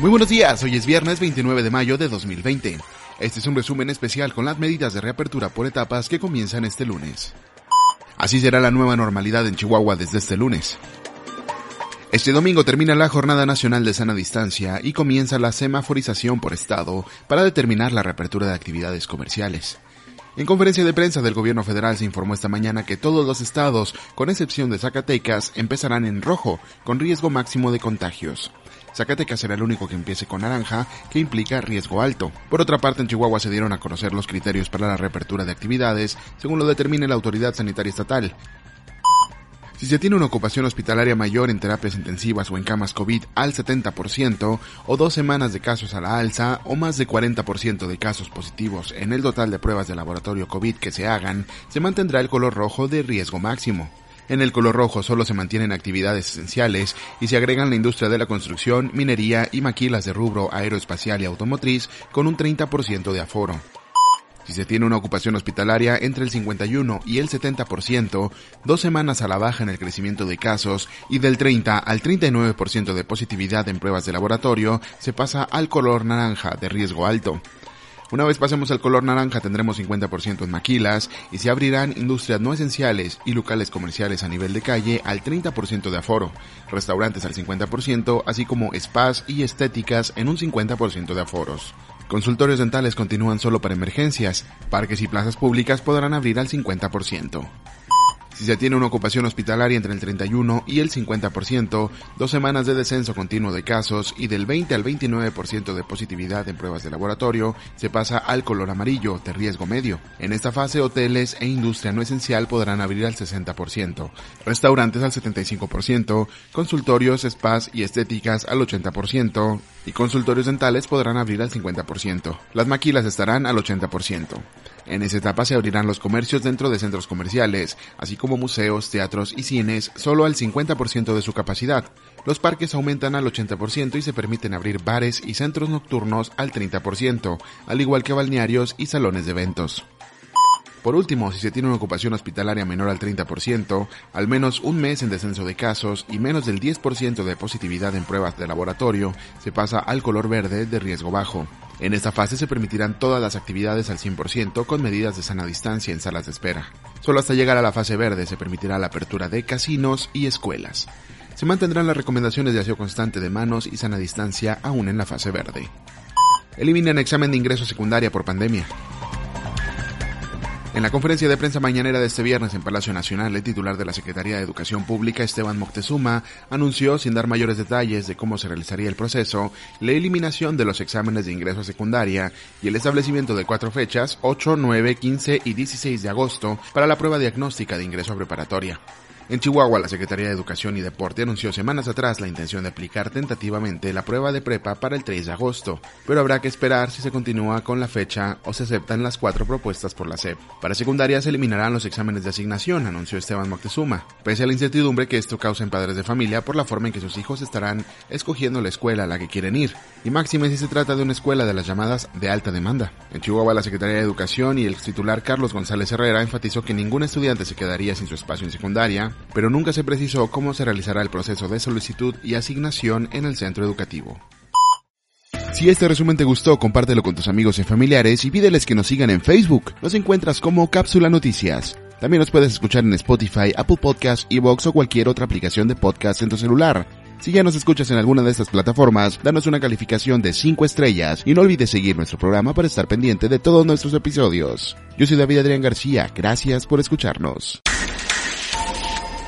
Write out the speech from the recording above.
Muy buenos días, hoy es viernes 29 de mayo de 2020. Este es un resumen especial con las medidas de reapertura por etapas que comienzan este lunes. Así será la nueva normalidad en Chihuahua desde este lunes. Este domingo termina la Jornada Nacional de Sana Distancia y comienza la semaforización por estado para determinar la reapertura de actividades comerciales. En conferencia de prensa del gobierno federal se informó esta mañana que todos los estados, con excepción de Zacatecas, empezarán en rojo, con riesgo máximo de contagios. Zacatecas será el único que empiece con naranja, que implica riesgo alto. Por otra parte, en Chihuahua se dieron a conocer los criterios para la reapertura de actividades, según lo determine la autoridad sanitaria estatal. Si se tiene una ocupación hospitalaria mayor en terapias intensivas o en camas COVID al 70%, o dos semanas de casos a la alza, o más de 40% de casos positivos en el total de pruebas de laboratorio COVID que se hagan, se mantendrá el color rojo de riesgo máximo. En el color rojo solo se mantienen actividades esenciales y se agregan la industria de la construcción, minería y maquilas de rubro aeroespacial y automotriz con un 30% de aforo. Si se tiene una ocupación hospitalaria entre el 51 y el 70%, dos semanas a la baja en el crecimiento de casos y del 30 al 39% de positividad en pruebas de laboratorio, se pasa al color naranja de riesgo alto. Una vez pasemos al color naranja tendremos 50% en maquilas y se abrirán industrias no esenciales y locales comerciales a nivel de calle al 30% de aforo, restaurantes al 50%, así como spas y estéticas en un 50% de aforos. Consultorios dentales continúan solo para emergencias, parques y plazas públicas podrán abrir al 50%. Si se tiene una ocupación hospitalaria entre el 31 y el 50%, dos semanas de descenso continuo de casos y del 20 al 29% de positividad en pruebas de laboratorio, se pasa al color amarillo de riesgo medio. En esta fase, hoteles e industria no esencial podrán abrir al 60%, restaurantes al 75%, consultorios, spas y estéticas al 80%, y consultorios dentales podrán abrir al 50%. Las maquilas estarán al 80%. En esa etapa se abrirán los comercios dentro de centros comerciales, así como museos, teatros y cines, solo al 50% de su capacidad. Los parques aumentan al 80% y se permiten abrir bares y centros nocturnos al 30%, al igual que balnearios y salones de eventos. Por último, si se tiene una ocupación hospitalaria menor al 30%, al menos un mes en descenso de casos y menos del 10% de positividad en pruebas de laboratorio, se pasa al color verde de riesgo bajo. En esta fase se permitirán todas las actividades al 100% con medidas de sana distancia en salas de espera. Solo hasta llegar a la fase verde se permitirá la apertura de casinos y escuelas. Se mantendrán las recomendaciones de aseo constante de manos y sana distancia aún en la fase verde. Eliminan examen de ingreso secundaria por pandemia. En la conferencia de prensa mañanera de este viernes en Palacio Nacional, el titular de la Secretaría de Educación Pública, Esteban Moctezuma, anunció, sin dar mayores detalles de cómo se realizaría el proceso, la eliminación de los exámenes de ingreso a secundaria y el establecimiento de cuatro fechas, 8, 9, 15 y 16 de agosto, para la prueba diagnóstica de ingreso a preparatoria. En Chihuahua, la Secretaría de Educación y Deporte anunció semanas atrás la intención de aplicar tentativamente la prueba de prepa para el 3 de agosto, pero habrá que esperar si se continúa con la fecha o se aceptan las cuatro propuestas por la SEP. Para secundaria se eliminarán los exámenes de asignación, anunció Esteban Moctezuma, pese a la incertidumbre que esto causa en padres de familia por la forma en que sus hijos estarán escogiendo la escuela a la que quieren ir, y máxime si se trata de una escuela de las llamadas de alta demanda. En Chihuahua, la Secretaría de Educación y el titular Carlos González Herrera enfatizó que ningún estudiante se quedaría sin su espacio en secundaria, pero nunca se precisó cómo se realizará el proceso de solicitud y asignación en el centro educativo. Si este resumen te gustó, compártelo con tus amigos y familiares y pídeles que nos sigan en Facebook. Nos encuentras como Cápsula Noticias. También nos puedes escuchar en Spotify, Apple Podcasts, Evox o cualquier otra aplicación de podcast en tu celular. Si ya nos escuchas en alguna de estas plataformas, danos una calificación de 5 estrellas y no olvides seguir nuestro programa para estar pendiente de todos nuestros episodios. Yo soy David Adrián García, gracias por escucharnos.